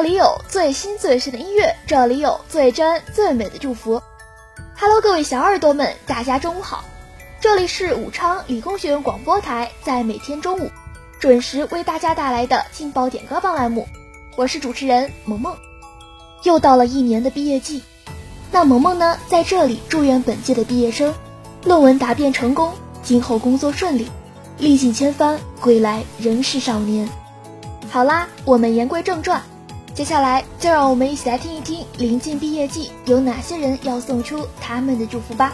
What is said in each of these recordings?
这里有最新最炫的音乐，这里有最真最美的祝福。Hello，各位小耳朵们，大家中午好！这里是武昌理工学院广播台，在每天中午准时为大家带来的劲爆点歌榜栏目，我是主持人萌萌。又到了一年的毕业季，那萌萌呢，在这里祝愿本届的毕业生论文答辩成功，今后工作顺利，历尽千帆归来仍是少年。好啦，我们言归正传。接下来，就让我们一起来听一听临近毕业季，有哪些人要送出他们的祝福吧。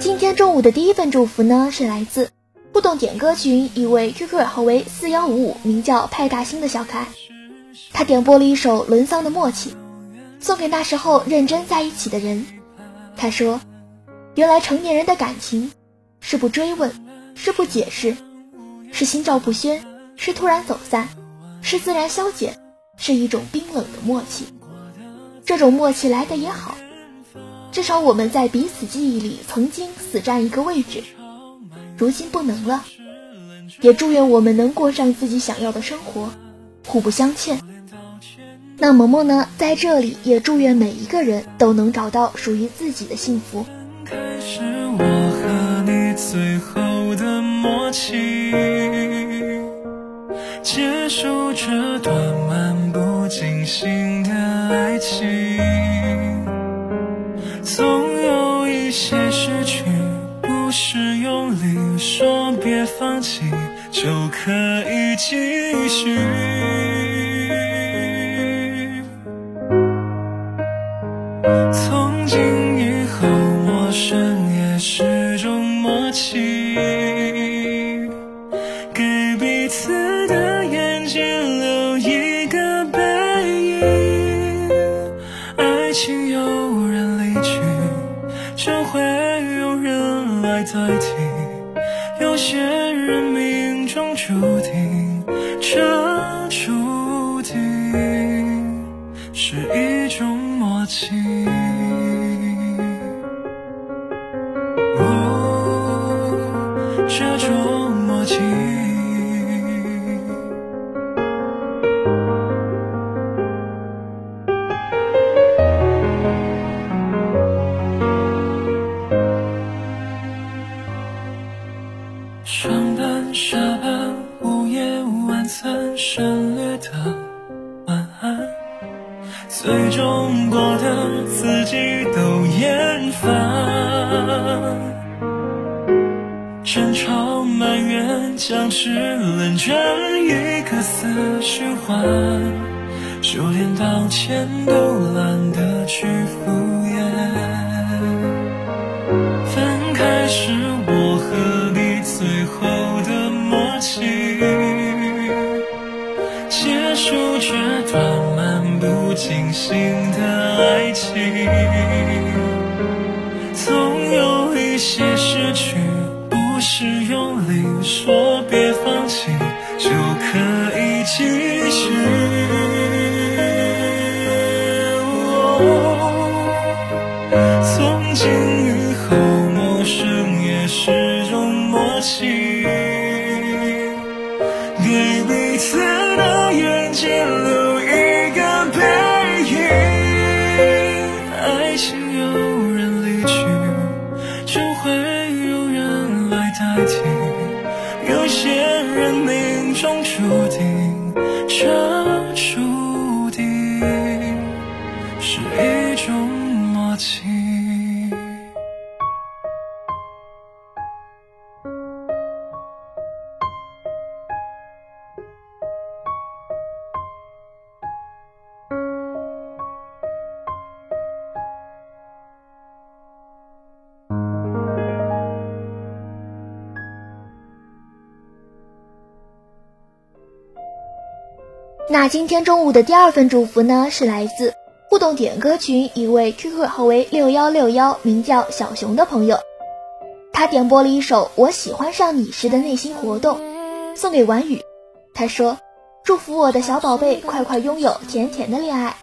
今天中午的第一份祝福呢，是来自互动点歌群一位 QQ 号为四幺五五，名叫派大星的小可爱。他点播了一首伦桑的《默契》，送给那时候认真在一起的人。他说：“原来成年人的感情，是不追问，是不解释。”是心照不宣，是突然走散，是自然消减，是一种冰冷的默契。这种默契来的也好，至少我们在彼此记忆里曾经死占一个位置，如今不能了。也祝愿我们能过上自己想要的生活，互不相欠。那萌萌呢，在这里也祝愿每一个人都能找到属于自己的幸福。最后的默契，结束这段漫不经心的爱情。就可以继续。是一种默契。哦这种默契。最终过的自己都厌烦，争吵、埋怨、僵持、冷战，一个死循环，就连道歉都懒得去敷衍。星星那今天中午的第二份祝福呢，是来自互动点歌群一位 QQ 号为六幺六幺，名叫小熊的朋友，他点播了一首《我喜欢上你时的内心活动》，送给婉宇。他说：“祝福我的小宝贝快快拥有甜甜的恋爱。”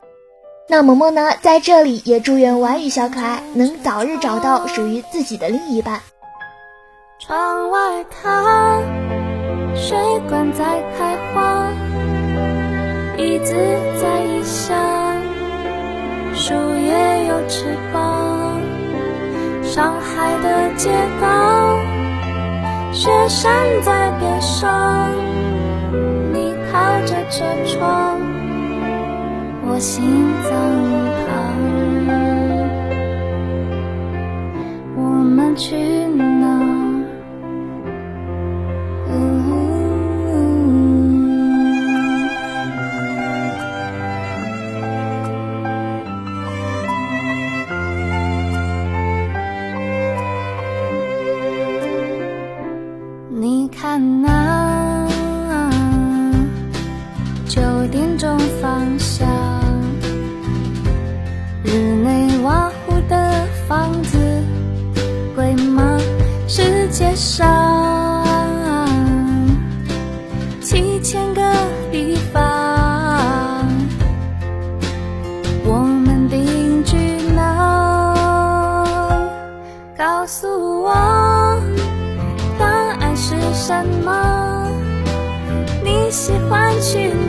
那萌萌呢，在这里也祝愿婉宇小可爱能早日找到属于自己的另一半。窗外看，水管在开花，椅子在异乡，树叶有翅膀。上海的街道，雪山在边上，你靠着车窗。我心脏一旁，我们去情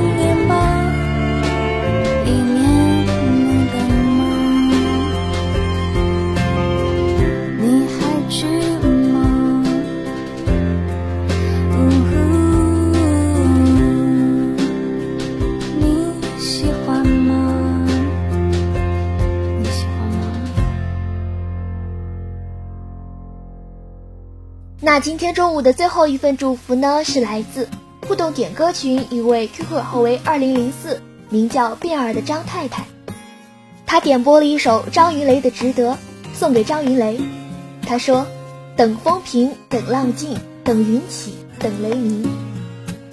那今天中午的最后一份祝福呢，是来自互动点歌群一位 QQ 号为二零零四，名叫变儿的张太太。她点播了一首张云雷的《值得》，送给张云雷。她说：“等风平，等浪静，等云起，等雷鸣。”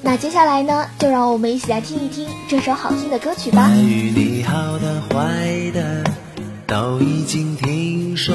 那接下来呢，就让我们一起来听一听这首好听的歌曲吧。关于你好的坏的，都已经听说。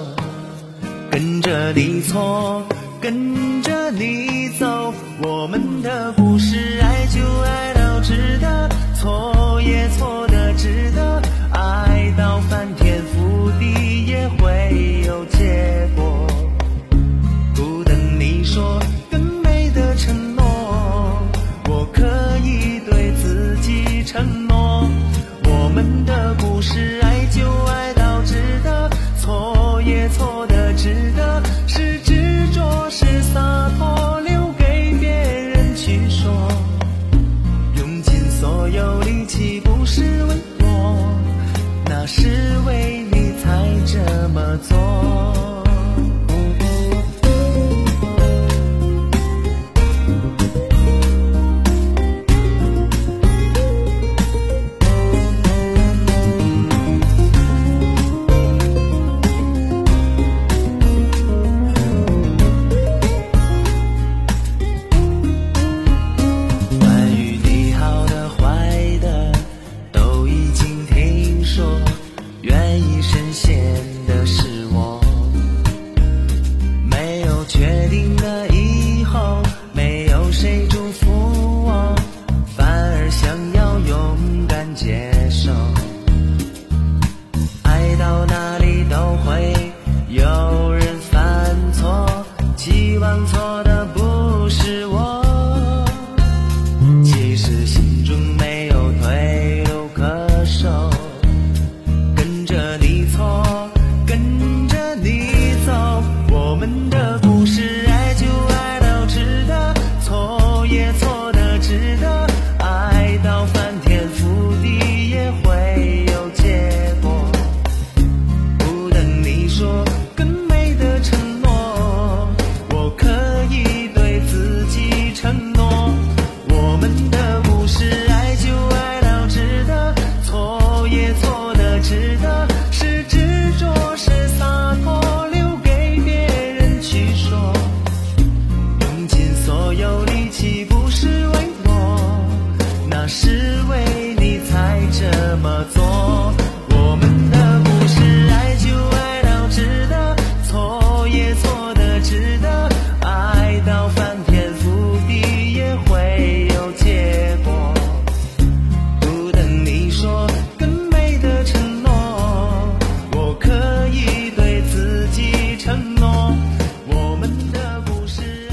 跟着你错，跟着你走，我们错的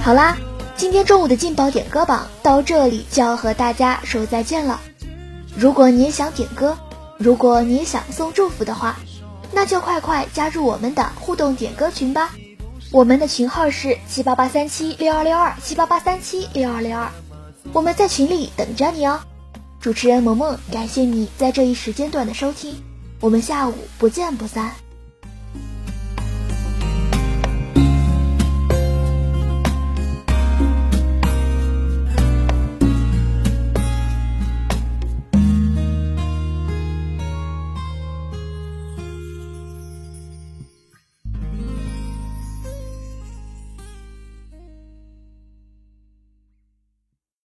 好啦，今天中午的劲爆点歌榜到这里就要和大家说再见了。如果你也想点歌，如果你也想送祝福的话，那就快快加入我们的互动点歌群吧。我们的群号是七八八三七六二六二七八八三七六二六二，我们在群里等着你哦。主持人萌萌，感谢你在这一时间段的收听，我们下午不见不散。